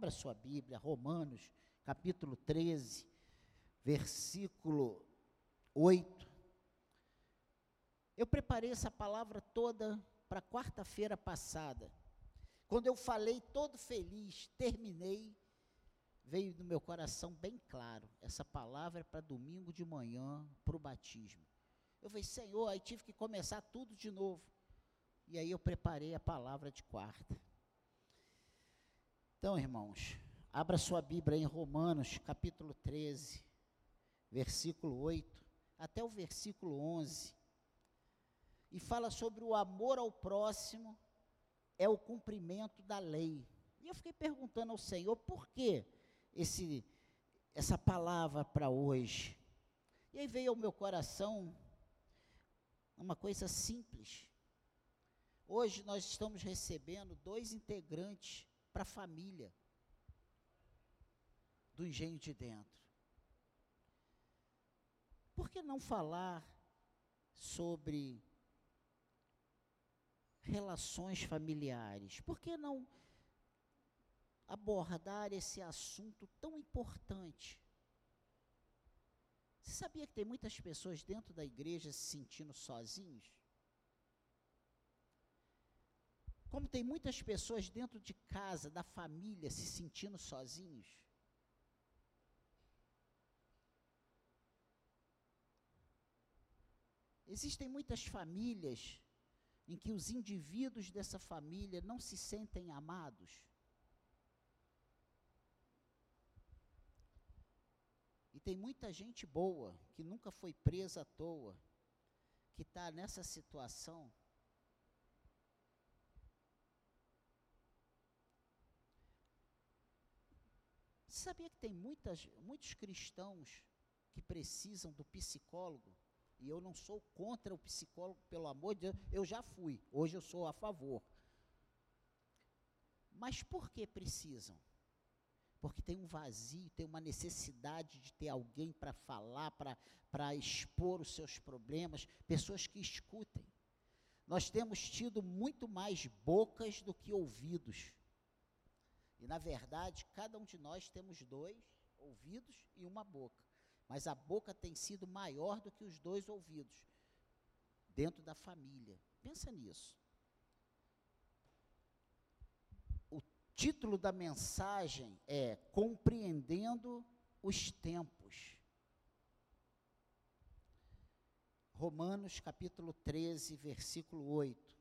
Abra sua Bíblia, Romanos, capítulo 13, versículo 8. Eu preparei essa palavra toda para quarta-feira passada. Quando eu falei todo feliz, terminei, veio no meu coração bem claro: essa palavra é para domingo de manhã, para o batismo. Eu falei, Senhor, aí tive que começar tudo de novo. E aí eu preparei a palavra de quarta. Então, irmãos, abra sua Bíblia em Romanos, capítulo 13, versículo 8, até o versículo 11. E fala sobre o amor ao próximo é o cumprimento da lei. E eu fiquei perguntando ao Senhor por que esse, essa palavra para hoje. E aí veio ao meu coração uma coisa simples. Hoje nós estamos recebendo dois integrantes para a família do engenho de dentro. Por que não falar sobre relações familiares? Por que não abordar esse assunto tão importante? Você sabia que tem muitas pessoas dentro da igreja se sentindo sozinhos? Como tem muitas pessoas dentro de casa, da família, se sentindo sozinhos? Existem muitas famílias em que os indivíduos dessa família não se sentem amados. E tem muita gente boa, que nunca foi presa à toa, que está nessa situação. Sabia que tem muitas, muitos cristãos que precisam do psicólogo? E eu não sou contra o psicólogo, pelo amor de Deus, eu já fui, hoje eu sou a favor. Mas por que precisam? Porque tem um vazio, tem uma necessidade de ter alguém para falar, para expor os seus problemas, pessoas que escutem. Nós temos tido muito mais bocas do que ouvidos. E, na verdade, cada um de nós temos dois ouvidos e uma boca mas a boca tem sido maior do que os dois ouvidos dentro da família. Pensa nisso. O título da mensagem é Compreendendo os Tempos. Romanos capítulo 13, versículo 8.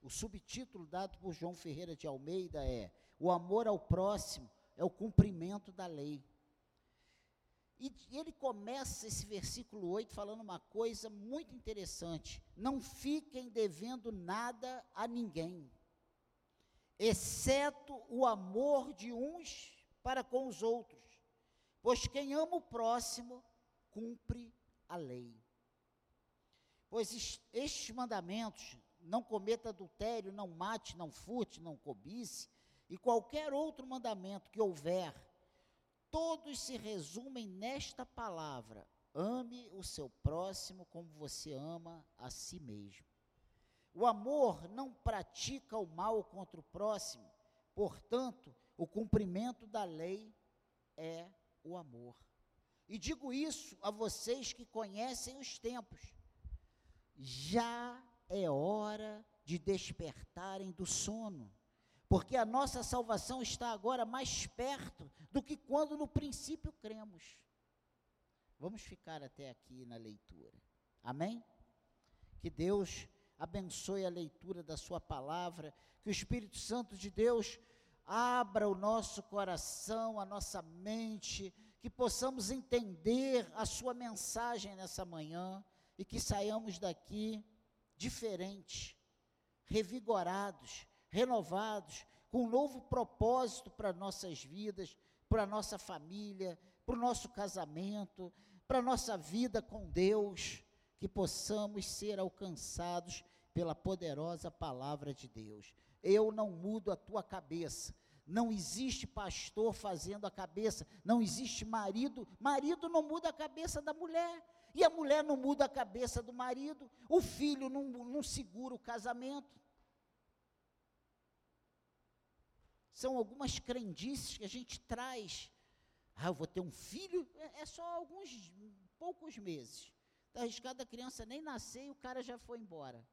O subtítulo dado por João Ferreira de Almeida é: O amor ao próximo é o cumprimento da lei. E ele começa esse versículo 8 falando uma coisa muito interessante: não fiquem devendo nada a ninguém, exceto o amor de uns para com os outros, pois quem ama o próximo cumpre a lei. Pois estes mandamentos, não cometa adultério, não mate, não furte, não cobice, e qualquer outro mandamento que houver, todos se resumem nesta palavra: ame o seu próximo como você ama a si mesmo. O amor não pratica o mal contra o próximo, portanto, o cumprimento da lei é o amor. E digo isso a vocês que conhecem os tempos. Já é hora de despertarem do sono porque a nossa salvação está agora mais perto do que quando no princípio cremos. Vamos ficar até aqui na leitura. Amém? Que Deus abençoe a leitura da Sua palavra, que o Espírito Santo de Deus abra o nosso coração, a nossa mente, que possamos entender a Sua mensagem nessa manhã e que saiamos daqui diferentes, revigorados renovados, com um novo propósito para nossas vidas, para nossa família, para o nosso casamento, para a nossa vida com Deus, que possamos ser alcançados pela poderosa palavra de Deus. Eu não mudo a tua cabeça. Não existe pastor fazendo a cabeça, não existe marido, marido não muda a cabeça da mulher, e a mulher não muda a cabeça do marido, o filho não, não segura o casamento. São algumas crendices que a gente traz. Ah, eu vou ter um filho, é, é só alguns poucos meses. Está arriscado a criança nem nascer e o cara já foi embora.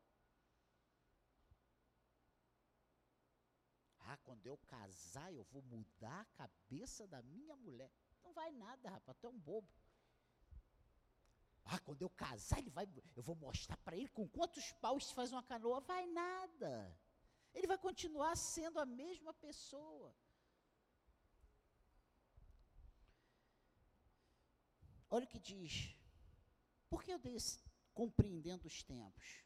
Ah, quando eu casar, eu vou mudar a cabeça da minha mulher. Não vai nada, rapaz, tu é um bobo. Ah, quando eu casar, ele vai, eu vou mostrar para ele com quantos paus se faz uma canoa. Vai nada. Ele vai continuar sendo a mesma pessoa. Olha o que diz. Por que eu dei esse, compreendendo os tempos?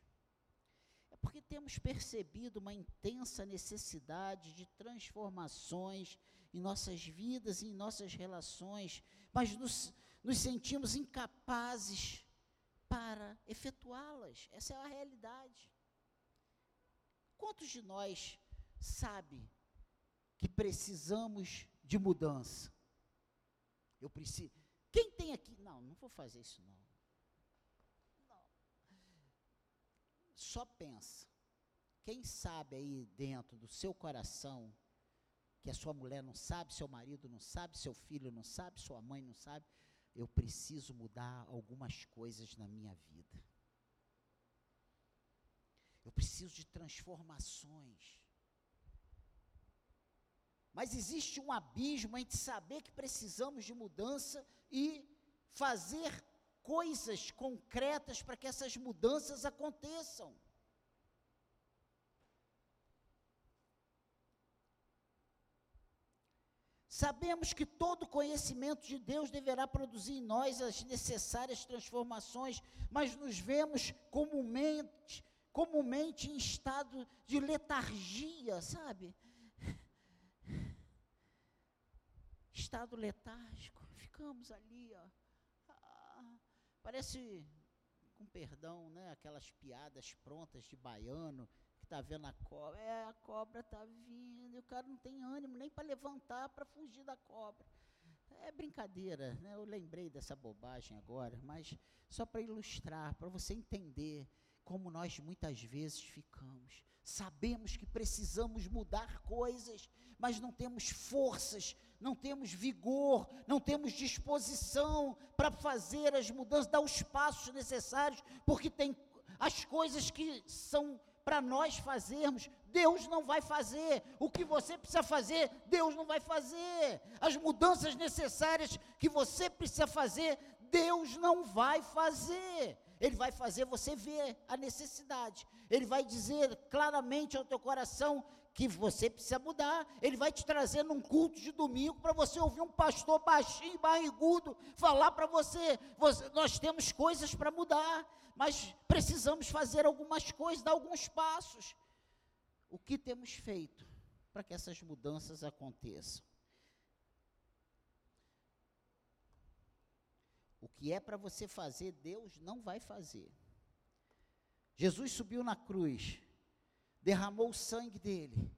É porque temos percebido uma intensa necessidade de transformações em nossas vidas e em nossas relações, mas nos, nos sentimos incapazes para efetuá-las. Essa é a realidade. Quantos de nós sabe que precisamos de mudança? Eu preciso. Quem tem aqui? Não, não vou fazer isso não. não. Só pensa. Quem sabe aí dentro do seu coração que a sua mulher não sabe, seu marido não sabe, seu filho não sabe, sua mãe não sabe, eu preciso mudar algumas coisas na minha vida. Eu preciso de transformações. Mas existe um abismo entre saber que precisamos de mudança e fazer coisas concretas para que essas mudanças aconteçam. Sabemos que todo conhecimento de Deus deverá produzir em nós as necessárias transformações, mas nos vemos comumente, comumente em estado de letargia, sabe? Estado letárgico. Ficamos ali, ó. Ah, parece, com perdão, né, aquelas piadas prontas de baiano está vendo a cobra. É, a cobra está vindo, e o cara não tem ânimo nem para levantar para fugir da cobra. É brincadeira, né? Eu lembrei dessa bobagem agora, mas só para ilustrar, para você entender como nós muitas vezes ficamos. Sabemos que precisamos mudar coisas, mas não temos forças, não temos vigor, não temos disposição para fazer as mudanças, dar os passos necessários, porque tem as coisas que são para nós fazermos, Deus não vai fazer. O que você precisa fazer, Deus não vai fazer. As mudanças necessárias que você precisa fazer, Deus não vai fazer. Ele vai fazer você ver a necessidade. Ele vai dizer claramente ao teu coração que você precisa mudar. Ele vai te trazer num culto de domingo para você ouvir um pastor baixinho, barrigudo, falar para você, você: nós temos coisas para mudar mas precisamos fazer algumas coisas, dar alguns passos. O que temos feito para que essas mudanças aconteçam? O que é para você fazer, Deus não vai fazer. Jesus subiu na cruz, derramou o sangue dele,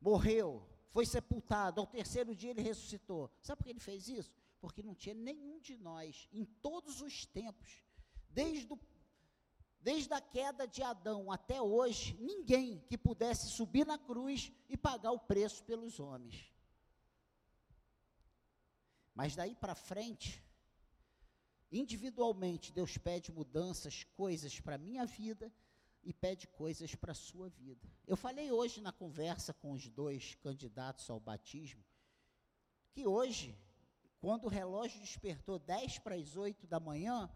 morreu, foi sepultado, ao terceiro dia ele ressuscitou. Sabe por que ele fez isso? Porque não tinha nenhum de nós, em todos os tempos, desde, o, desde a queda de Adão até hoje, ninguém que pudesse subir na cruz e pagar o preço pelos homens. Mas daí para frente, individualmente, Deus pede mudanças, coisas para a minha vida e pede coisas para a sua vida. Eu falei hoje na conversa com os dois candidatos ao batismo, que hoje, quando o relógio despertou 10 para as 8 da manhã,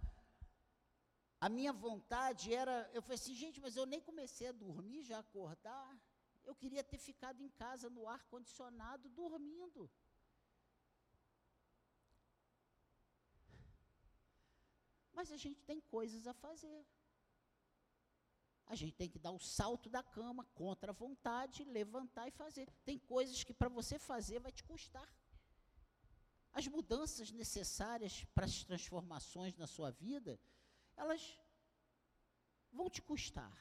a minha vontade era, eu falei assim, gente, mas eu nem comecei a dormir, já acordar. Eu queria ter ficado em casa no ar condicionado, dormindo. Mas a gente tem coisas a fazer. A gente tem que dar o salto da cama contra a vontade, levantar e fazer. Tem coisas que para você fazer vai te custar. As mudanças necessárias para as transformações na sua vida elas vão te custar.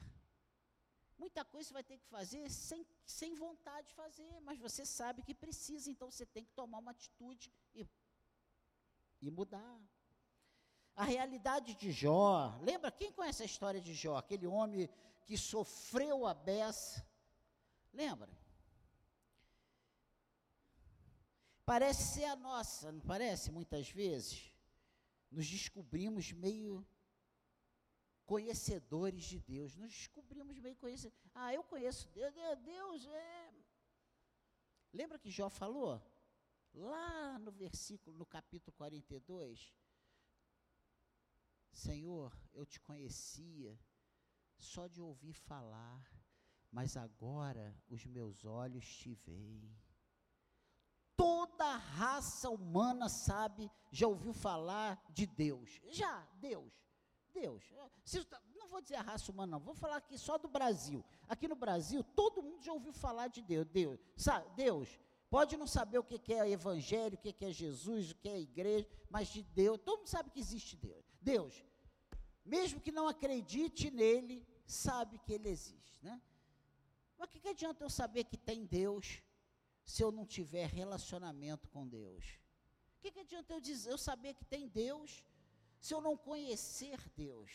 Muita coisa você vai ter que fazer sem, sem vontade de fazer, mas você sabe que precisa, então você tem que tomar uma atitude e, e mudar. A realidade de Jó, lembra? Quem conhece a história de Jó? Aquele homem que sofreu a beça. Lembra? parece ser a nossa, não parece? Muitas vezes nos descobrimos meio conhecedores de Deus, nos descobrimos meio conhecedores. Ah, eu conheço Deus, Deus é. Lembra que Jó falou? Lá no versículo, no capítulo 42, Senhor, eu te conhecia só de ouvir falar, mas agora os meus olhos te veem. Toda a raça humana sabe, já ouviu falar de Deus. Já, Deus. Deus. Se, não vou dizer a raça humana, não. Vou falar aqui só do Brasil. Aqui no Brasil, todo mundo já ouviu falar de Deus. Deus, sabe, Deus. Pode não saber o que é evangelho, o que é Jesus, o que é igreja, mas de Deus, todo mundo sabe que existe Deus. Deus, mesmo que não acredite nele, sabe que ele existe, né? Mas o que, que adianta eu saber que tem Deus se eu não tiver relacionamento com Deus? O que, que adianta eu, dizer, eu saber que tem Deus se eu não conhecer Deus?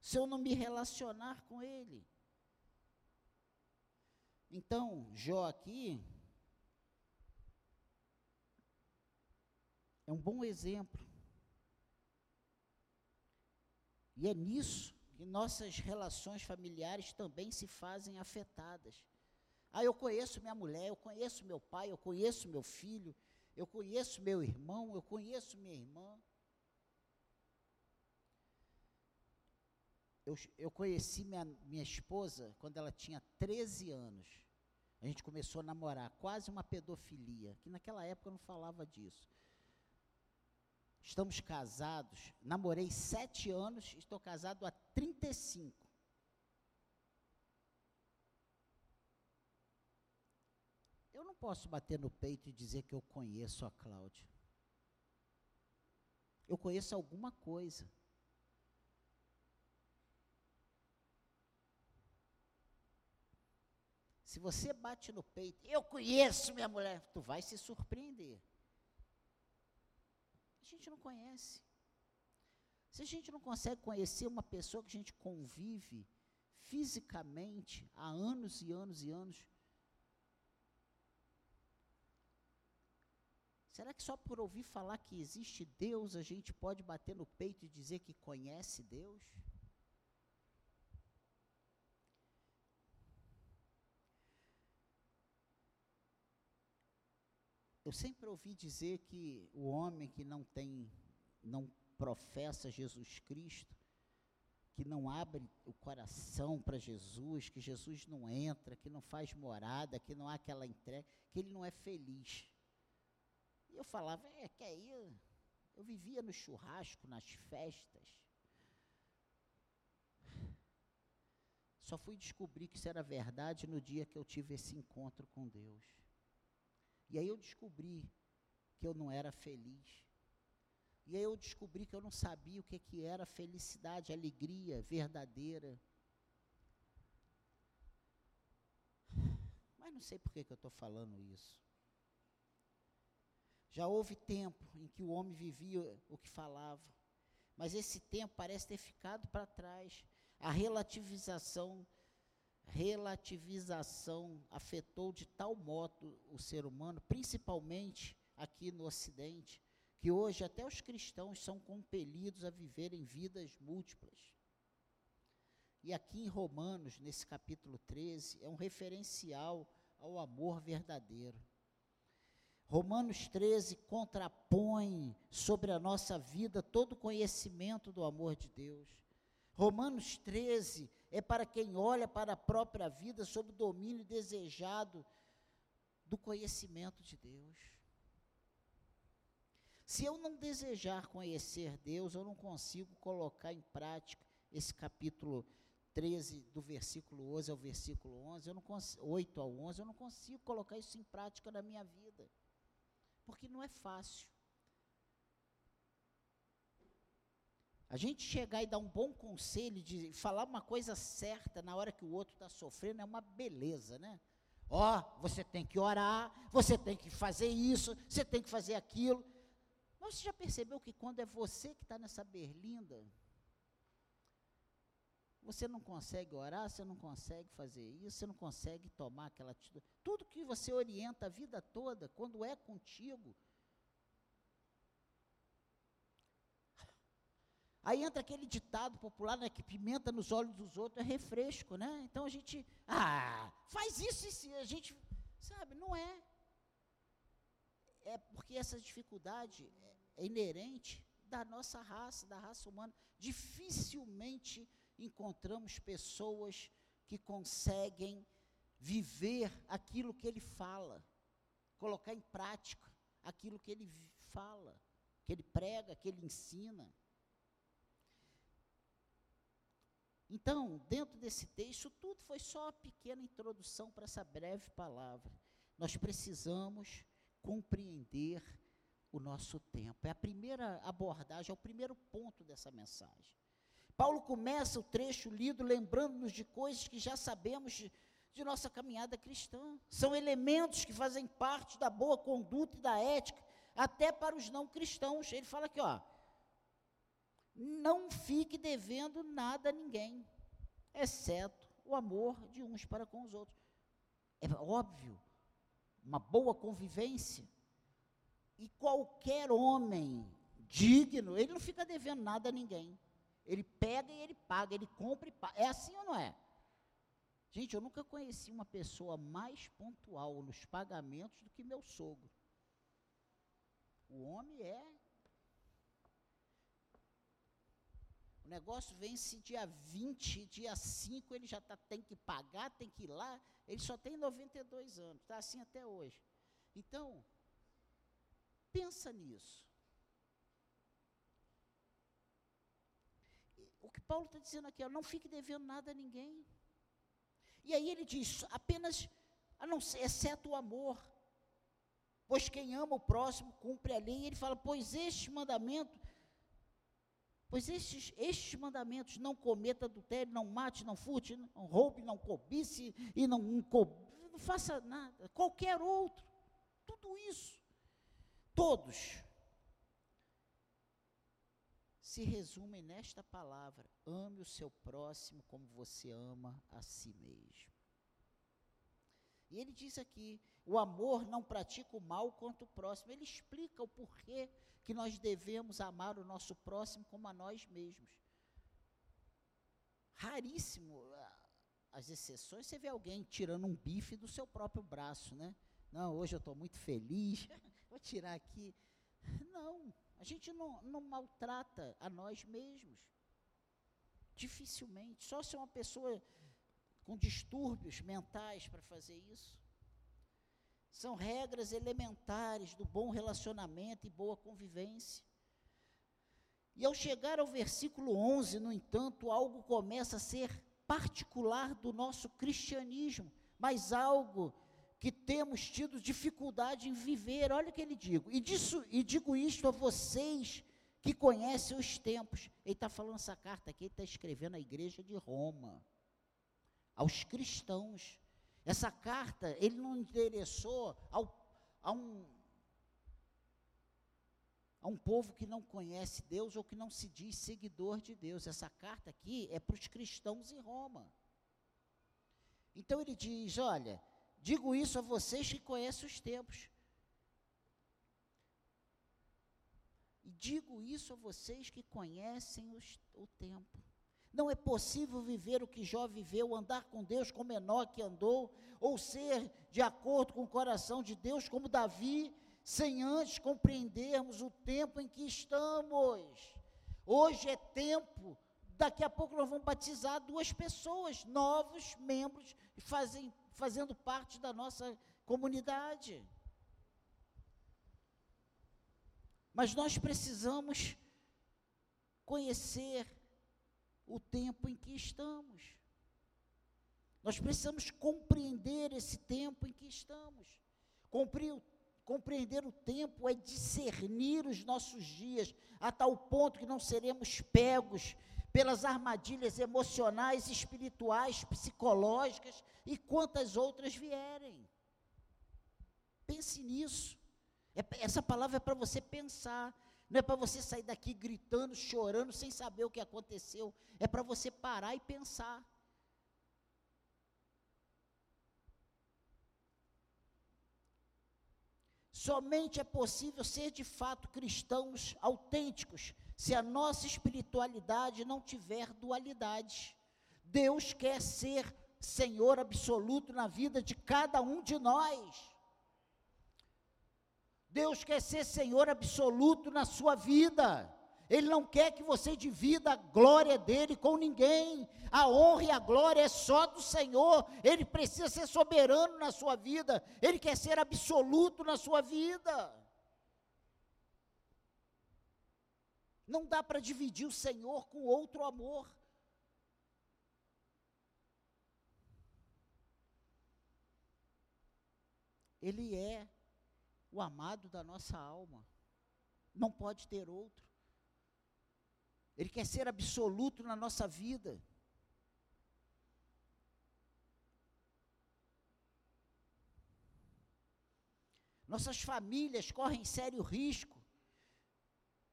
Se eu não me relacionar com Ele? Então, Jó aqui é um bom exemplo. E é nisso que nossas relações familiares também se fazem afetadas. Ah, eu conheço minha mulher, eu conheço meu pai, eu conheço meu filho, eu conheço meu irmão, eu conheço minha irmã. Eu, eu conheci minha, minha esposa quando ela tinha 13 anos. A gente começou a namorar, quase uma pedofilia, que naquela época não falava disso. Estamos casados, namorei sete anos, estou casado há 35. Eu não posso bater no peito e dizer que eu conheço a Cláudia. Eu conheço alguma coisa. Se você bate no peito, eu conheço minha mulher, tu vai se surpreender a gente não conhece. Se a gente não consegue conhecer uma pessoa que a gente convive fisicamente há anos e anos e anos, será que só por ouvir falar que existe Deus a gente pode bater no peito e dizer que conhece Deus? Eu sempre ouvi dizer que o homem que não tem, não professa Jesus Cristo, que não abre o coração para Jesus, que Jesus não entra, que não faz morada, que não há aquela entrega, que ele não é feliz. E eu falava, é, que aí eu, eu vivia no churrasco, nas festas. Só fui descobrir que isso era verdade no dia que eu tive esse encontro com Deus. E aí eu descobri que eu não era feliz. E aí eu descobri que eu não sabia o que, que era felicidade, alegria verdadeira. Mas não sei por que, que eu estou falando isso. Já houve tempo em que o homem vivia o que falava, mas esse tempo parece ter ficado para trás. A relativização relativização afetou de tal modo o ser humano, principalmente aqui no Ocidente, que hoje até os cristãos são compelidos a viverem vidas múltiplas. E aqui em Romanos, nesse capítulo 13, é um referencial ao amor verdadeiro. Romanos 13 contrapõe sobre a nossa vida todo o conhecimento do amor de Deus. Romanos 13 é para quem olha para a própria vida sob o domínio desejado do conhecimento de Deus. Se eu não desejar conhecer Deus, eu não consigo colocar em prática esse capítulo 13, do versículo 11 ao versículo 11, eu não 8 ao 11, eu não consigo colocar isso em prática na minha vida. Porque não é fácil. A gente chegar e dar um bom conselho, de falar uma coisa certa na hora que o outro está sofrendo, é uma beleza, né? Ó, oh, você tem que orar, você tem que fazer isso, você tem que fazer aquilo. Mas você já percebeu que quando é você que está nessa berlinda, você não consegue orar, você não consegue fazer isso, você não consegue tomar aquela atitude. Tudo que você orienta a vida toda, quando é contigo. Aí entra aquele ditado popular, né, que pimenta nos olhos dos outros é refresco, né? Então a gente, ah, faz isso e se a gente, sabe, não é. É porque essa dificuldade é, é inerente da nossa raça, da raça humana. Dificilmente encontramos pessoas que conseguem viver aquilo que ele fala, colocar em prática aquilo que ele fala, que ele prega, que ele ensina. Então, dentro desse texto, tudo foi só uma pequena introdução para essa breve palavra. Nós precisamos compreender o nosso tempo. É a primeira abordagem, é o primeiro ponto dessa mensagem. Paulo começa o trecho lido lembrando-nos de coisas que já sabemos de, de nossa caminhada cristã. São elementos que fazem parte da boa conduta e da ética, até para os não cristãos. Ele fala aqui, ó, não fique devendo nada a ninguém, exceto o amor de uns para com os outros. É óbvio, uma boa convivência. E qualquer homem digno, ele não fica devendo nada a ninguém. Ele pega e ele paga, ele compra e paga. É assim ou não é? Gente, eu nunca conheci uma pessoa mais pontual nos pagamentos do que meu sogro. O homem é. O negócio vence dia 20, dia 5, ele já tá, tem que pagar, tem que ir lá. Ele só tem 92 anos, está assim até hoje. Então, pensa nisso. o que Paulo está dizendo aqui, ó, não fique devendo nada a ninguém. E aí ele diz, apenas, a não ser, exceto o amor. Pois quem ama o próximo cumpre a lei. E ele fala, pois este mandamento, pois estes, estes mandamentos, não cometa adultério, não mate, não furte, não roube, não cobice, e não, não, não faça nada, qualquer outro. Tudo isso. Todos se resumem nesta palavra: ame o seu próximo como você ama a si mesmo. E ele diz aqui: o amor não pratica o mal contra o próximo. Ele explica o porquê que nós devemos amar o nosso próximo como a nós mesmos. Raríssimo as exceções, você vê alguém tirando um bife do seu próprio braço, né? Não, hoje eu estou muito feliz, vou tirar aqui. Não, a gente não, não maltrata a nós mesmos. Dificilmente. Só se uma pessoa com distúrbios mentais para fazer isso. São regras elementares do bom relacionamento e boa convivência. E ao chegar ao versículo 11, no entanto, algo começa a ser particular do nosso cristianismo, mas algo que temos tido dificuldade em viver. Olha o que ele digo. E, disso, e digo isto a vocês que conhecem os tempos. Ele está falando essa carta aqui, ele está escrevendo à igreja de Roma, aos cristãos. Essa carta ele não endereçou ao, a, um, a um povo que não conhece Deus ou que não se diz seguidor de Deus. Essa carta aqui é para os cristãos em Roma. Então ele diz: olha, Digo isso a vocês que conhecem os tempos. E digo isso a vocês que conhecem os, o tempo. Não é possível viver o que Jó viveu, andar com Deus como Enoque andou, ou ser de acordo com o coração de Deus como Davi, sem antes compreendermos o tempo em que estamos. Hoje é tempo, daqui a pouco nós vamos batizar duas pessoas, novos membros, fazem fazendo parte da nossa comunidade. Mas nós precisamos conhecer o tempo em que estamos. Nós precisamos compreender esse tempo em que estamos. Compreender o tempo é discernir os nossos dias a tal ponto que não seremos pegos pelas armadilhas emocionais, espirituais, psicológicas e quantas outras vierem. Pense nisso. É, essa palavra é para você pensar. Não é para você sair daqui gritando, chorando, sem saber o que aconteceu. É para você parar e pensar. Somente é possível ser de fato cristãos autênticos se a nossa espiritualidade não tiver dualidade. Deus quer ser Senhor absoluto na vida de cada um de nós. Deus quer ser Senhor absoluto na sua vida. Ele não quer que você divida a glória dele com ninguém. A honra e a glória é só do Senhor. Ele precisa ser soberano na sua vida. Ele quer ser absoluto na sua vida. Não dá para dividir o Senhor com outro amor. Ele é o amado da nossa alma. Não pode ter outro. Ele quer ser absoluto na nossa vida. Nossas famílias correm sério risco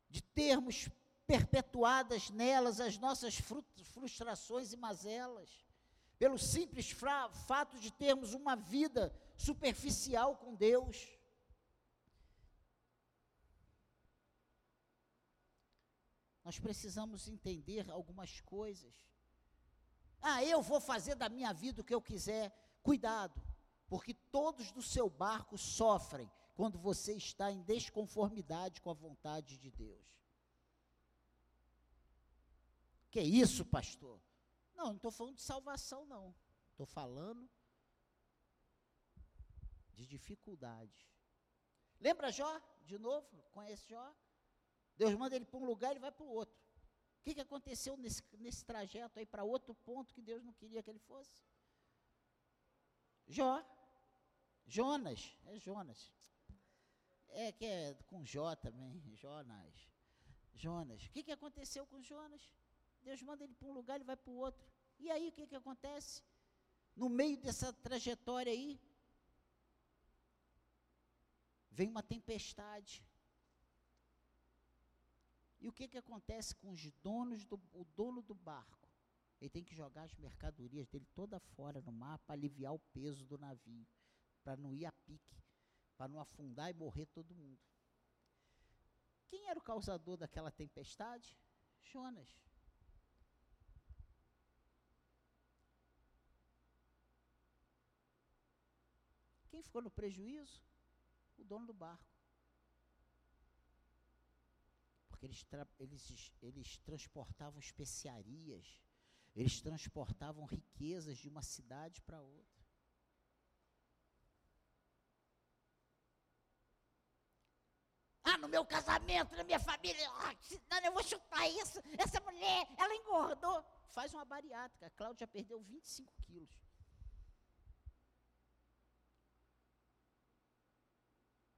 de termos perpetuadas nelas as nossas frustrações e mazelas, pelo simples fato de termos uma vida superficial com Deus. Nós precisamos entender algumas coisas. Ah, eu vou fazer da minha vida o que eu quiser. Cuidado, porque todos do seu barco sofrem quando você está em desconformidade com a vontade de Deus. Que isso, pastor? Não, não estou falando de salvação, não. Estou falando de dificuldade. Lembra Jó, de novo? Conhece Jó? Deus manda ele para um lugar, ele vai para o outro. O que, que aconteceu nesse, nesse trajeto aí para outro ponto que Deus não queria que ele fosse? Jó. Jonas. É Jonas. É que é com Jó também. Jonas. Jonas. O que, que aconteceu com Jonas? Deus manda ele para um lugar, ele vai para o outro. E aí o que, que acontece? No meio dessa trajetória aí, vem uma tempestade. E o que, que acontece com os donos do o dono do barco? Ele tem que jogar as mercadorias dele toda fora no mar para aliviar o peso do navio, para não ir a pique, para não afundar e morrer todo mundo. Quem era o causador daquela tempestade? Jonas. Quem ficou no prejuízo? O dono do barco. Eles, eles, eles transportavam especiarias, eles transportavam riquezas de uma cidade para outra. Ah, no meu casamento, na minha família, ah, não, eu vou chutar isso. Essa mulher, ela engordou. Faz uma bariátrica. A Cláudia perdeu 25 quilos.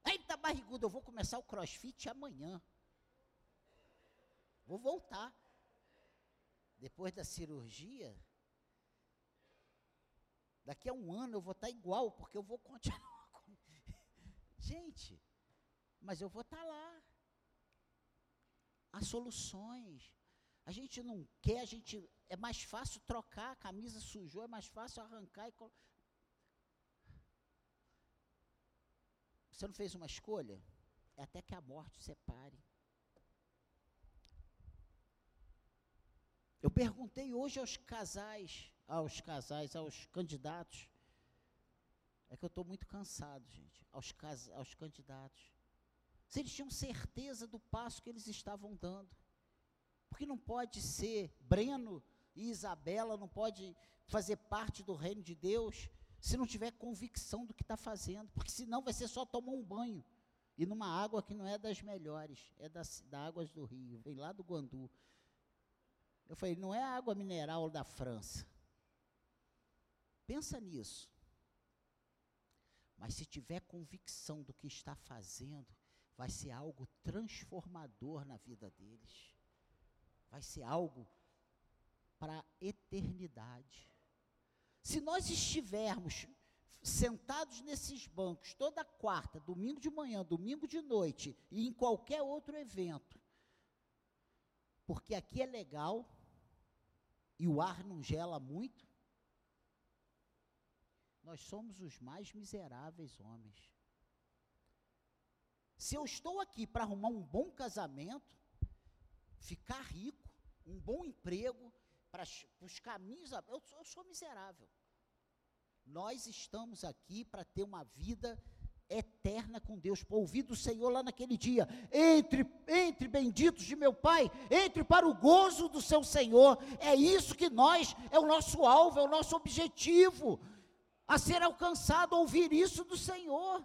Aí tá barrigudo, eu vou começar o crossfit amanhã. Vou voltar. Depois da cirurgia, daqui a um ano eu vou estar igual, porque eu vou continuar com. Gente, mas eu vou estar lá. Há soluções. A gente não quer, a gente. É mais fácil trocar, a camisa sujou, é mais fácil arrancar e. Você não fez uma escolha? É até que a morte separe. Eu perguntei hoje aos casais, aos casais, aos candidatos. É que eu estou muito cansado, gente. Aos, aos candidatos. Se eles tinham certeza do passo que eles estavam dando. Porque não pode ser Breno e Isabela, não pode fazer parte do reino de Deus se não tiver convicção do que está fazendo. Porque senão vai ser só tomar um banho. E numa água que não é das melhores, é das, das águas do rio, vem lá do Guandu. Eu falei, não é água mineral da França. Pensa nisso. Mas se tiver convicção do que está fazendo, vai ser algo transformador na vida deles. Vai ser algo para a eternidade. Se nós estivermos sentados nesses bancos toda quarta, domingo de manhã, domingo de noite e em qualquer outro evento, porque aqui é legal e o ar não gela muito, nós somos os mais miseráveis homens. Se eu estou aqui para arrumar um bom casamento, ficar rico, um bom emprego, para os caminhos, eu, eu sou miserável. Nós estamos aqui para ter uma vida eterna com Deus, para ouvir do Senhor lá naquele dia. Entre, entre benditos de meu Pai, entre para o gozo do seu Senhor. É isso que nós, é o nosso alvo, é o nosso objetivo a ser alcançado, ouvir isso do Senhor.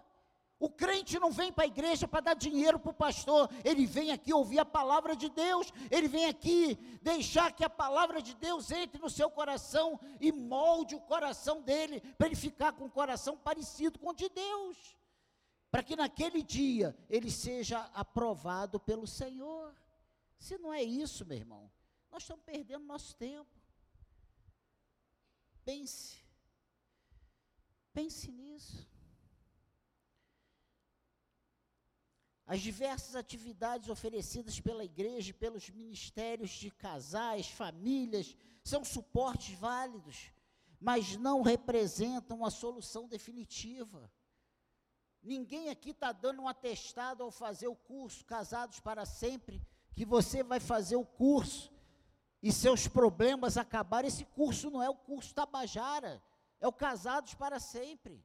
O crente não vem para a igreja para dar dinheiro para o pastor, ele vem aqui ouvir a palavra de Deus, ele vem aqui deixar que a palavra de Deus entre no seu coração e molde o coração dele, para ele ficar com o coração parecido com o de Deus, para que naquele dia ele seja aprovado pelo Senhor. Se não é isso, meu irmão, nós estamos perdendo nosso tempo. Pense, pense nisso. As diversas atividades oferecidas pela igreja e pelos ministérios de casais, famílias, são suportes válidos, mas não representam a solução definitiva. Ninguém aqui está dando um atestado ao fazer o curso Casados para Sempre, que você vai fazer o curso e seus problemas acabarem. Esse curso não é o curso Tabajara, é o Casados para Sempre.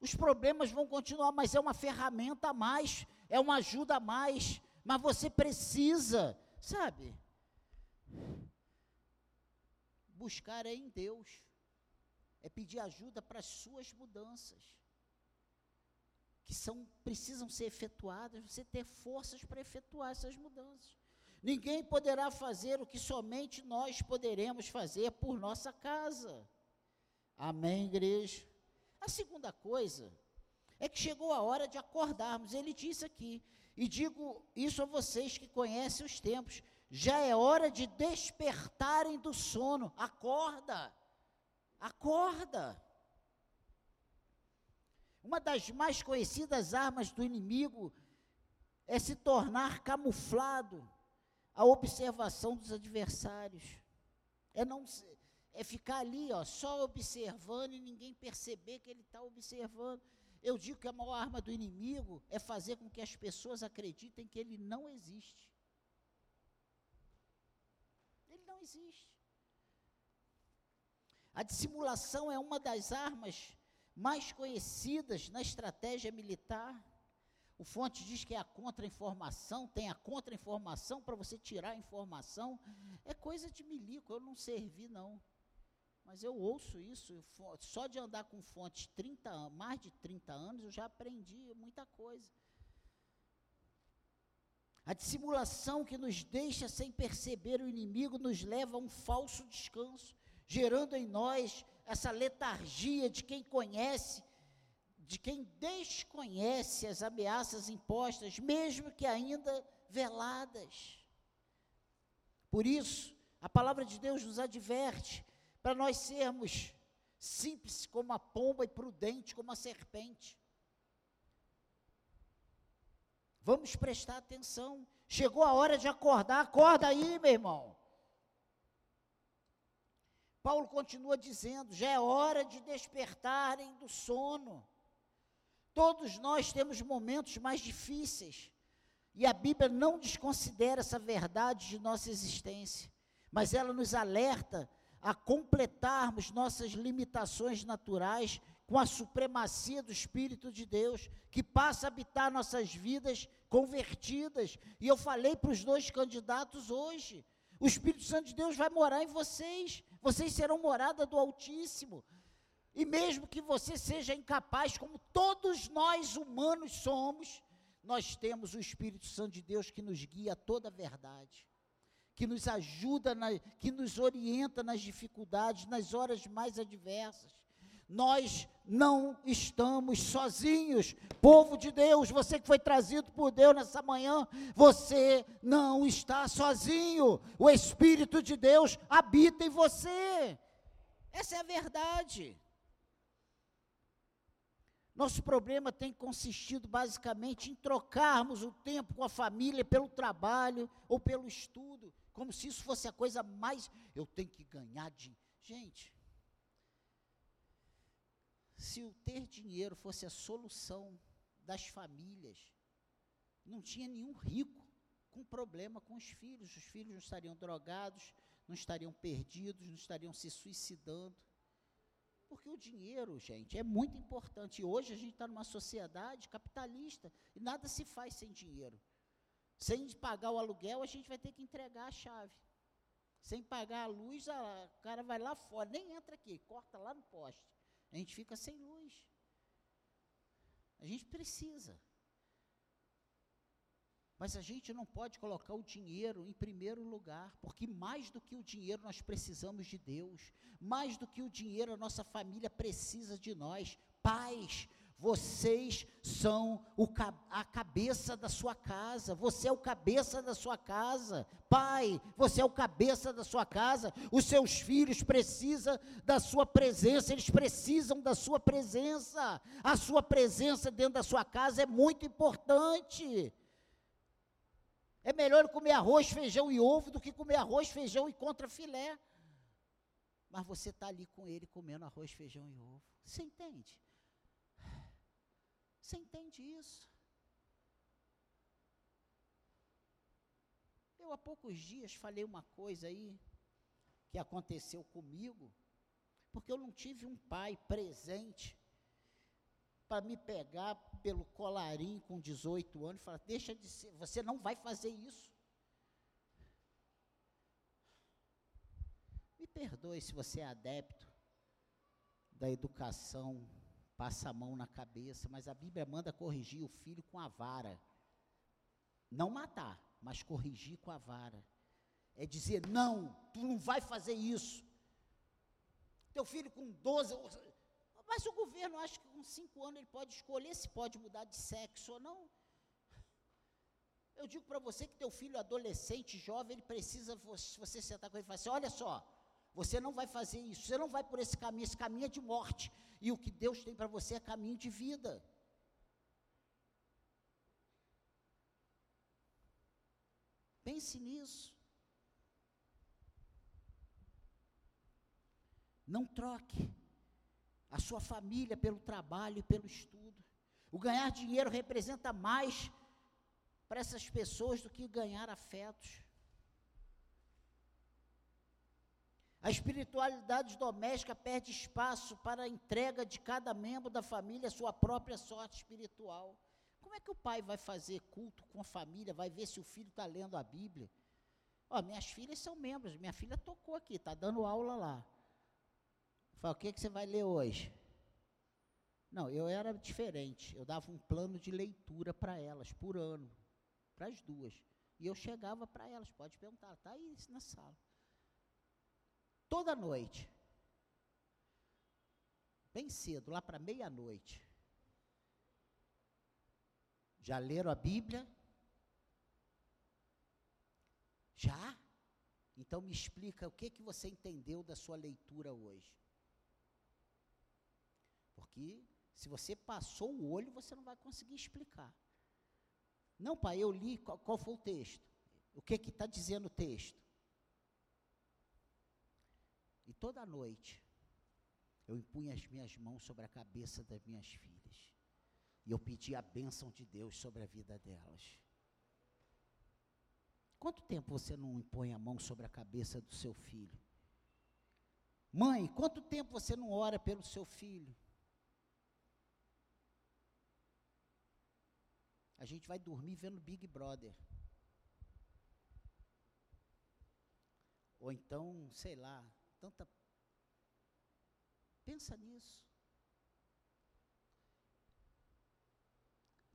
Os problemas vão continuar, mas é uma ferramenta a mais, é uma ajuda a mais. Mas você precisa, sabe? Buscar é em Deus, é pedir ajuda para as suas mudanças, que são precisam ser efetuadas, você ter forças para efetuar essas mudanças. Ninguém poderá fazer o que somente nós poderemos fazer por nossa casa. Amém, igreja? A segunda coisa é que chegou a hora de acordarmos. Ele disse aqui, e digo isso a vocês que conhecem os tempos: já é hora de despertarem do sono. Acorda, acorda. Uma das mais conhecidas armas do inimigo é se tornar camuflado a observação dos adversários. É não é ficar ali, ó, só observando e ninguém perceber que ele está observando. Eu digo que a maior arma do inimigo é fazer com que as pessoas acreditem que ele não existe. Ele não existe. A dissimulação é uma das armas mais conhecidas na estratégia militar. O Fonte diz que é a contra-informação, tem a contra-informação para você tirar a informação. É coisa de milico, eu não servi, não. Mas eu ouço isso, só de andar com fontes 30, mais de 30 anos, eu já aprendi muita coisa. A dissimulação que nos deixa sem perceber o inimigo nos leva a um falso descanso, gerando em nós essa letargia de quem conhece, de quem desconhece as ameaças impostas, mesmo que ainda veladas. Por isso, a palavra de Deus nos adverte para nós sermos simples como a pomba e prudente como a serpente. Vamos prestar atenção. Chegou a hora de acordar, acorda aí, meu irmão. Paulo continua dizendo: já é hora de despertarem do sono. Todos nós temos momentos mais difíceis, e a Bíblia não desconsidera essa verdade de nossa existência, mas ela nos alerta a completarmos nossas limitações naturais com a supremacia do Espírito de Deus, que passa a habitar nossas vidas convertidas. E eu falei para os dois candidatos hoje: o Espírito Santo de Deus vai morar em vocês, vocês serão morada do Altíssimo. E mesmo que você seja incapaz, como todos nós humanos somos, nós temos o Espírito Santo de Deus que nos guia a toda a verdade que nos ajuda, na, que nos orienta nas dificuldades, nas horas mais adversas. Nós não estamos sozinhos, povo de Deus, você que foi trazido por Deus nessa manhã, você não está sozinho. O Espírito de Deus habita em você. Essa é a verdade. Nosso problema tem consistido basicamente em trocarmos o tempo com a família pelo trabalho ou pelo estudo, como se isso fosse a coisa mais. Eu tenho que ganhar de. Gente, se o ter dinheiro fosse a solução das famílias, não tinha nenhum rico com problema com os filhos. Os filhos não estariam drogados, não estariam perdidos, não estariam se suicidando. Porque o dinheiro, gente, é muito importante. E hoje a gente está numa sociedade capitalista e nada se faz sem dinheiro. Sem pagar o aluguel, a gente vai ter que entregar a chave. Sem pagar a luz, o cara vai lá fora, nem entra aqui, corta lá no poste. A gente fica sem luz. A gente precisa. Mas a gente não pode colocar o dinheiro em primeiro lugar, porque mais do que o dinheiro nós precisamos de Deus, mais do que o dinheiro a nossa família precisa de nós. Pais, vocês são o, a cabeça da sua casa, você é o cabeça da sua casa. Pai, você é o cabeça da sua casa. Os seus filhos precisam da sua presença, eles precisam da sua presença. A sua presença dentro da sua casa é muito importante. É melhor comer arroz, feijão e ovo do que comer arroz, feijão e contra filé. Mas você está ali com ele comendo arroz, feijão e ovo. Você entende? Você entende isso? Eu há poucos dias falei uma coisa aí que aconteceu comigo, porque eu não tive um pai presente para me pegar pelo colarinho com 18 anos e falar: deixa de ser, você não vai fazer isso. Me perdoe se você é adepto da educação, passa a mão na cabeça, mas a Bíblia manda corrigir o filho com a vara. Não matar, mas corrigir com a vara. É dizer: não, tu não vai fazer isso. Teu filho com 12, mas o governo acha que com cinco anos ele pode escolher se pode mudar de sexo ou não. Eu digo para você que teu filho adolescente, jovem, ele precisa, você, você sentar com ele e falar assim, olha só, você não vai fazer isso, você não vai por esse caminho, esse caminho é de morte. E o que Deus tem para você é caminho de vida. Pense nisso. Não troque a sua família pelo trabalho e pelo estudo. O ganhar dinheiro representa mais para essas pessoas do que ganhar afetos. A espiritualidade doméstica perde espaço para a entrega de cada membro da família à sua própria sorte espiritual. Como é que o pai vai fazer culto com a família, vai ver se o filho está lendo a Bíblia? Ó, minhas filhas são membros, minha filha tocou aqui, está dando aula lá. Fala, o que, que você vai ler hoje? Não, eu era diferente. Eu dava um plano de leitura para elas por ano, para as duas. E eu chegava para elas, pode perguntar, está aí na sala. Toda noite, bem cedo, lá para meia-noite. Já leram a Bíblia? Já? Então me explica o que que você entendeu da sua leitura hoje. Porque se você passou o olho, você não vai conseguir explicar. Não, pai, eu li, qual, qual foi o texto? O que está dizendo o texto? E toda noite, eu impunha as minhas mãos sobre a cabeça das minhas filhas. E eu pedi a bênção de Deus sobre a vida delas. Quanto tempo você não impõe a mão sobre a cabeça do seu filho? Mãe, quanto tempo você não ora pelo seu filho? a gente vai dormir vendo Big Brother. Ou então, sei lá, tanta. Pensa nisso.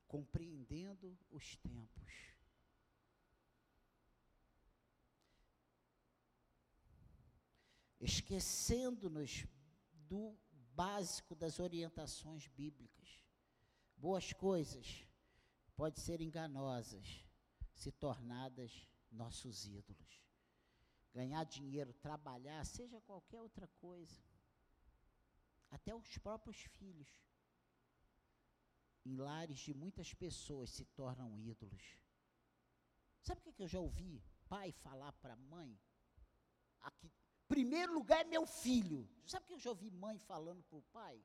Compreendendo os tempos. Esquecendo-nos do básico das orientações bíblicas. Boas coisas pode ser enganosas, se tornadas nossos ídolos. Ganhar dinheiro, trabalhar, seja qualquer outra coisa. Até os próprios filhos. em lares de muitas pessoas se tornam ídolos. Sabe o que, que eu já ouvi pai falar para mãe? Aqui, primeiro lugar é meu filho. Sabe o que eu já ouvi mãe falando para o pai?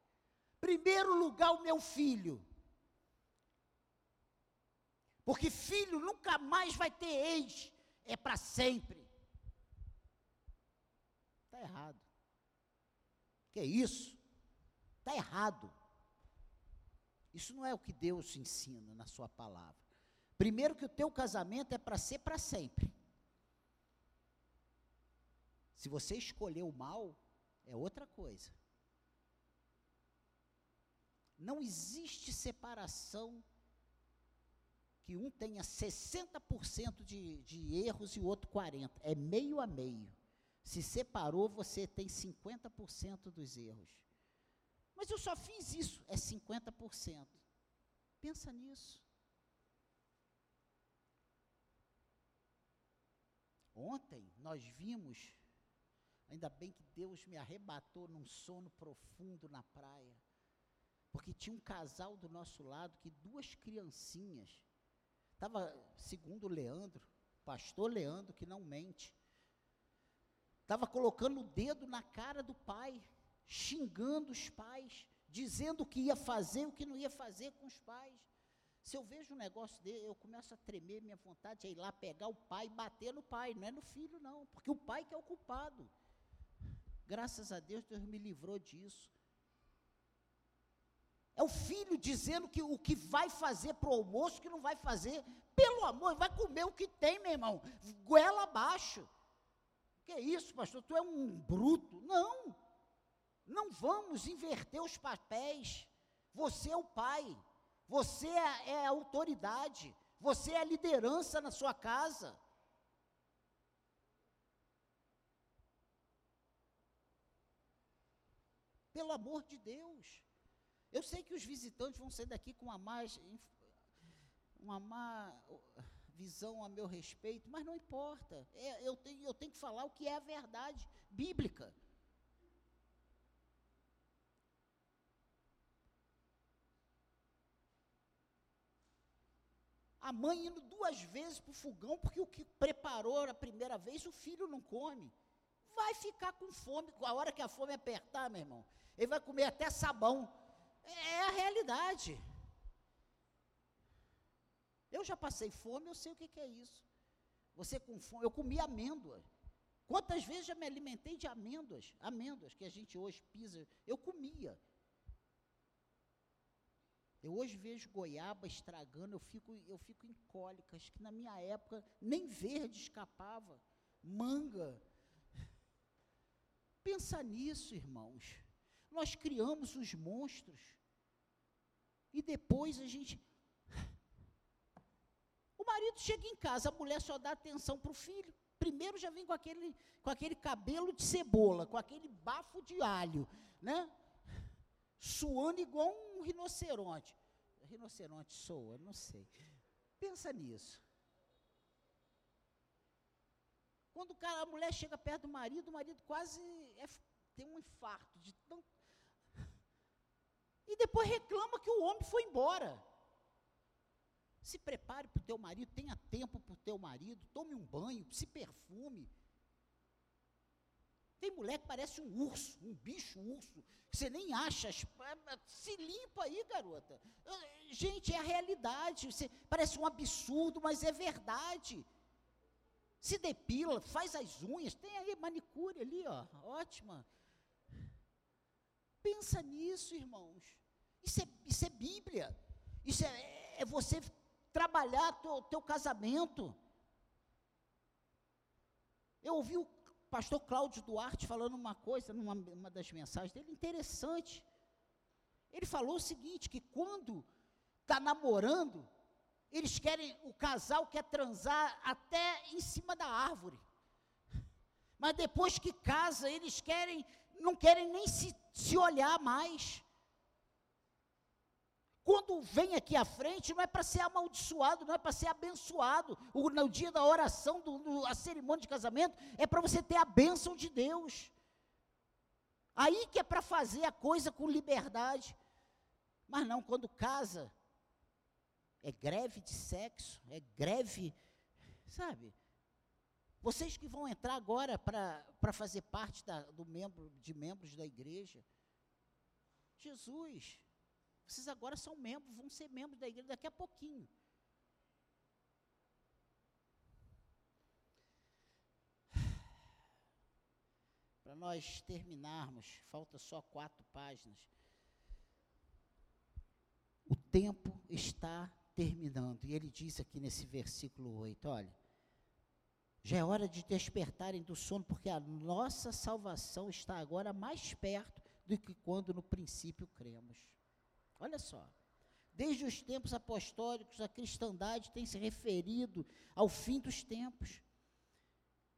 Primeiro lugar, o meu filho. Porque filho nunca mais vai ter ex, é para sempre. Está errado. Que isso? Está errado. Isso não é o que Deus ensina na sua palavra. Primeiro que o teu casamento é para ser para sempre. Se você escolher o mal, é outra coisa. Não existe separação que um tenha 60% de, de erros e o outro 40%. É meio a meio. Se separou, você tem 50% dos erros. Mas eu só fiz isso, é 50%. Pensa nisso. Ontem nós vimos, ainda bem que Deus me arrebatou num sono profundo na praia, porque tinha um casal do nosso lado que duas criancinhas, estava, segundo o Leandro, pastor Leandro, que não mente, estava colocando o dedo na cara do pai, xingando os pais, dizendo o que ia fazer, o que não ia fazer com os pais. Se eu vejo um negócio dele, eu começo a tremer, minha vontade é ir lá pegar o pai e bater no pai, não é no filho, não, porque o pai que é o culpado. Graças a Deus, Deus me livrou disso. É o filho dizendo que o que vai fazer para o almoço, que não vai fazer. Pelo amor, vai comer o que tem, meu irmão. Goela abaixo. Que é isso, pastor? Tu é um bruto. Não. Não vamos inverter os papéis. Você é o pai. Você é, é a autoridade. Você é a liderança na sua casa. Pelo amor de Deus. Eu sei que os visitantes vão sair daqui com uma mais uma má visão a meu respeito, mas não importa. É, eu, tenho, eu tenho que falar o que é a verdade bíblica. A mãe indo duas vezes para o fogão, porque o que preparou a primeira vez, o filho não come. Vai ficar com fome, a hora que a fome apertar, meu irmão, ele vai comer até sabão. É a realidade. Eu já passei fome, eu sei o que, que é isso. Você com fome, eu comi amêndoa. Quantas vezes já me alimentei de amêndoas? Amêndoas que a gente hoje pisa, eu comia. Eu hoje vejo goiaba estragando, eu fico, eu fico em cólicas, que na minha época nem verde escapava. Manga. Pensa nisso, irmãos. Nós criamos os monstros. E depois a gente marido chega em casa, a mulher só dá atenção para o filho. Primeiro já vem com aquele, com aquele cabelo de cebola, com aquele bafo de alho, né? Suando igual um rinoceronte. Rinoceronte soa, não sei. Pensa nisso. Quando cara, a mulher chega perto do marido, o marido quase é, tem um infarto de tão. E depois reclama que o homem foi embora. Se prepare para o teu marido, tenha tempo para o teu marido, tome um banho, se perfume. Tem mulher que parece um urso, um bicho urso, que você nem acha. Se limpa aí, garota. Gente, é a realidade. Você, parece um absurdo, mas é verdade. Se depila, faz as unhas, tem aí manicure ali, ó, ótima. Pensa nisso, irmãos. Isso é, isso é Bíblia. Isso é, é você trabalhar teu, teu casamento. Eu ouvi o pastor Cláudio Duarte falando uma coisa, numa uma das mensagens dele, interessante. Ele falou o seguinte: que quando está namorando, eles querem, o casal quer transar até em cima da árvore. Mas depois que casa, eles querem, não querem nem se, se olhar mais. Quando vem aqui à frente, não é para ser amaldiçoado, não é para ser abençoado. O, no dia da oração, do, do, a cerimônia de casamento, é para você ter a bênção de Deus. Aí que é para fazer a coisa com liberdade. Mas não, quando casa, é greve de sexo, é greve, sabe? Vocês que vão entrar agora para fazer parte da, do membro, de membros da igreja, Jesus, vocês agora são membros, vão ser membros da igreja daqui a pouquinho. Para nós terminarmos, falta só quatro páginas. O tempo está terminando. E ele diz aqui nesse versículo 8: olha, já é hora de despertarem do sono, porque a nossa salvação está agora mais perto do que quando no princípio cremos. Olha só. Desde os tempos apostólicos, a cristandade tem se referido ao fim dos tempos.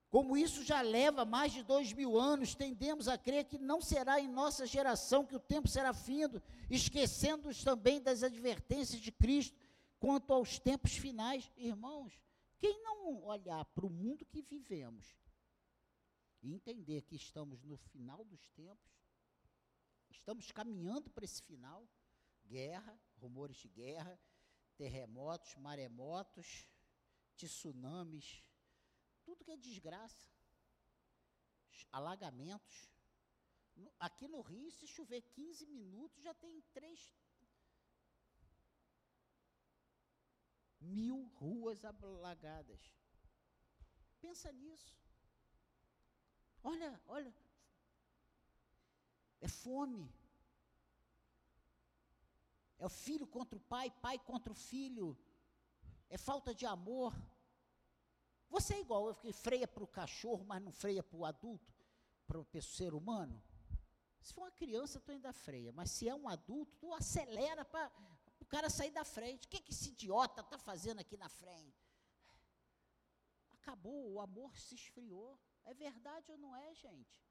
Como isso já leva mais de dois mil anos, tendemos a crer que não será em nossa geração que o tempo será findo, esquecendo-nos também das advertências de Cristo quanto aos tempos finais. Irmãos, quem não olhar para o mundo que vivemos e entender que estamos no final dos tempos, estamos caminhando para esse final guerra, rumores de guerra, terremotos, maremotos, tsunamis, tudo que é desgraça. Alagamentos. Aqui no Rio, se chover 15 minutos, já tem três mil ruas alagadas. Pensa nisso. Olha, olha. É fome. É o filho contra o pai, pai contra o filho. É falta de amor. Você é igual, que freia para o cachorro, mas não freia para o adulto, para o ser humano. Se for uma criança, tu ainda freia, mas se é um adulto, tu acelera para o cara sair da frente. O que, que esse idiota está fazendo aqui na frente? Acabou, o amor se esfriou. É verdade ou não é, gente?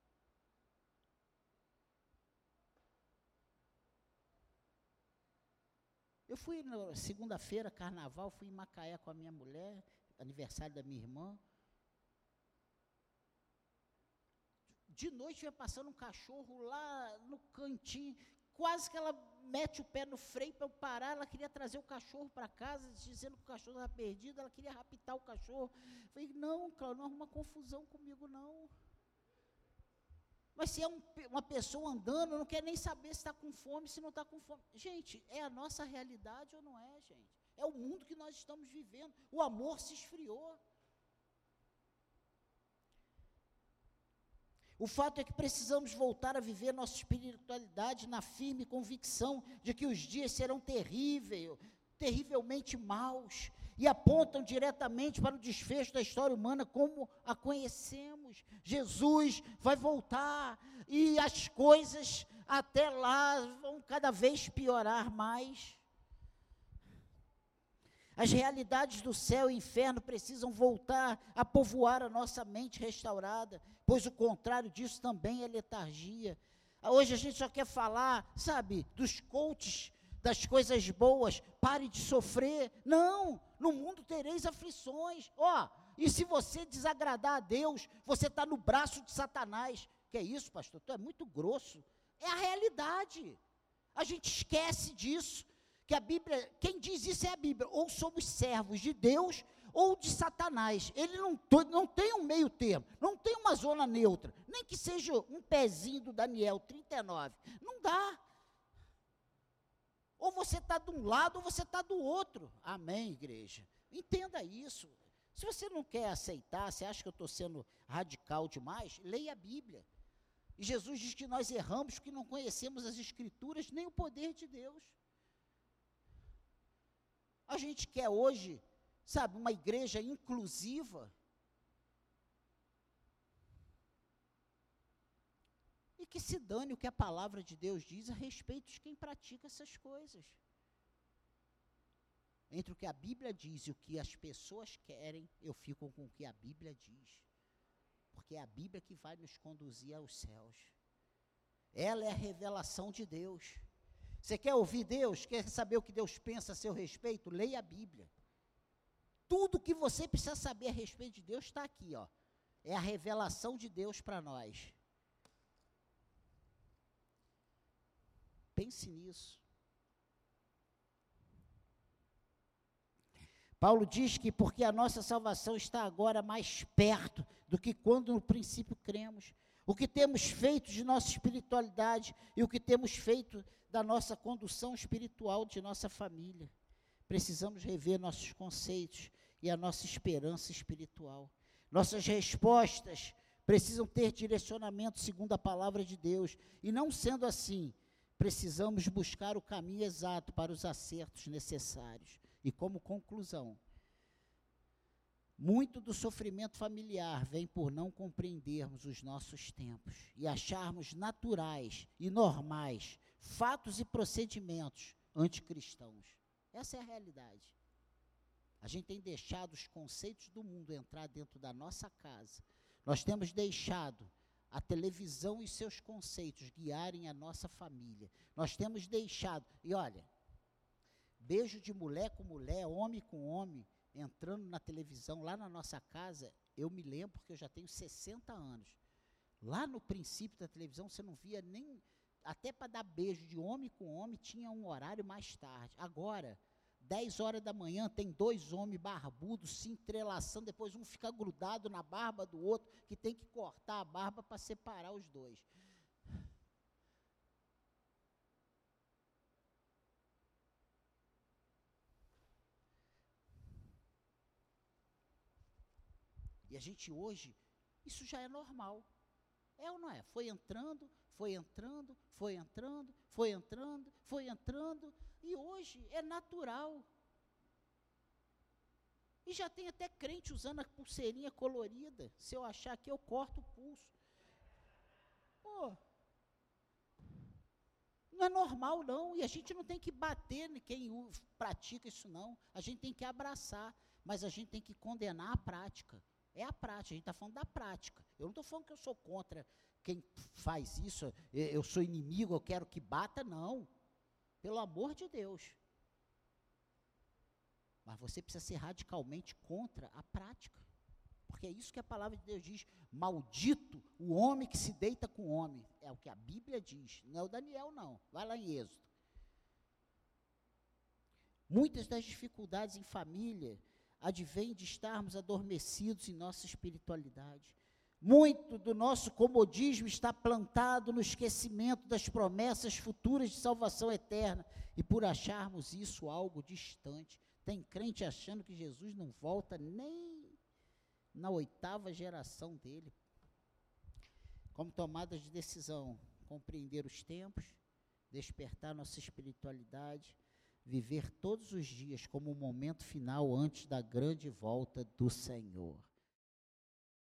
Eu fui na segunda-feira, carnaval, fui em Macaé com a minha mulher, aniversário da minha irmã. De noite ia passando um cachorro lá no cantinho, quase que ela mete o pé no freio para eu parar. Ela queria trazer o cachorro para casa, dizendo que o cachorro estava perdido, ela queria raptar o cachorro. Eu falei, não, Cláudio, não arruma confusão comigo, não. Mas se é um, uma pessoa andando, não quer nem saber se está com fome, se não está com fome. Gente, é a nossa realidade ou não é, gente? É o mundo que nós estamos vivendo. O amor se esfriou. O fato é que precisamos voltar a viver nossa espiritualidade na firme convicção de que os dias serão terríveis, terrivelmente maus, e apontam diretamente para o desfecho da história humana como a conhecemos. Jesus vai voltar e as coisas até lá vão cada vez piorar mais. As realidades do céu e inferno precisam voltar a povoar a nossa mente restaurada, pois o contrário disso também é letargia. Hoje a gente só quer falar, sabe, dos coaches, das coisas boas, pare de sofrer. Não, no mundo tereis aflições. Ó, oh, e se você desagradar a Deus, você está no braço de Satanás. Que é isso, pastor? Tu é muito grosso. É a realidade. A gente esquece disso que a Bíblia, quem diz isso é a Bíblia, ou somos servos de Deus ou de Satanás. Ele não, não tem um meio termo, não tem uma zona neutra, nem que seja um pezinho do Daniel 39. Não dá. Ou você está de um lado ou você está do outro. Amém, igreja? Entenda isso. Se você não quer aceitar, você acha que eu estou sendo radical demais, leia a Bíblia. E Jesus diz que nós erramos porque não conhecemos as Escrituras nem o poder de Deus. A gente quer hoje, sabe, uma igreja inclusiva. Que se dane o que a palavra de Deus diz a respeito de quem pratica essas coisas. Entre o que a Bíblia diz e o que as pessoas querem, eu fico com o que a Bíblia diz. Porque é a Bíblia que vai nos conduzir aos céus. Ela é a revelação de Deus. Você quer ouvir Deus? Quer saber o que Deus pensa a seu respeito? Leia a Bíblia. Tudo que você precisa saber a respeito de Deus está aqui, ó. É a revelação de Deus para nós. Pense nisso. Paulo diz que porque a nossa salvação está agora mais perto do que quando no princípio cremos. O que temos feito de nossa espiritualidade e o que temos feito da nossa condução espiritual de nossa família. Precisamos rever nossos conceitos e a nossa esperança espiritual. Nossas respostas precisam ter direcionamento segundo a palavra de Deus. E não sendo assim, precisamos buscar o caminho exato para os acertos necessários. E como conclusão, muito do sofrimento familiar vem por não compreendermos os nossos tempos e acharmos naturais e normais fatos e procedimentos anticristãos. Essa é a realidade. A gente tem deixado os conceitos do mundo entrar dentro da nossa casa. Nós temos deixado a televisão e seus conceitos guiarem a nossa família. Nós temos deixado, e olha, beijo de mulher com mulher, homem com homem, entrando na televisão lá na nossa casa, eu me lembro porque eu já tenho 60 anos. Lá no princípio da televisão você não via nem até para dar beijo de homem com homem tinha um horário mais tarde. Agora, 10 horas da manhã, tem dois homens barbudos se entrelaçando, depois um fica grudado na barba do outro, que tem que cortar a barba para separar os dois. E a gente hoje, isso já é normal. É ou não é? Foi entrando, foi entrando, foi entrando, foi entrando, foi entrando, e hoje é natural. E já tem até crente usando a pulseirinha colorida. Se eu achar que eu corto o pulso. Pô, não é normal, não. E a gente não tem que bater em quem pratica isso, não. A gente tem que abraçar. Mas a gente tem que condenar a prática. É a prática, a gente está falando da prática. Eu não estou falando que eu sou contra quem faz isso, eu sou inimigo, eu quero que bata, não. Pelo amor de Deus. Mas você precisa ser radicalmente contra a prática. Porque é isso que a palavra de Deus diz: maldito o homem que se deita com o homem. É o que a Bíblia diz, não é o Daniel, não. Vai lá em Êxodo. Muitas das dificuldades em família advêm de estarmos adormecidos em nossa espiritualidade. Muito do nosso comodismo está plantado no esquecimento das promessas futuras de salvação eterna e por acharmos isso algo distante. Tem crente achando que Jesus não volta nem na oitava geração dele. Como tomada de decisão, compreender os tempos, despertar nossa espiritualidade, viver todos os dias como um momento final antes da grande volta do Senhor.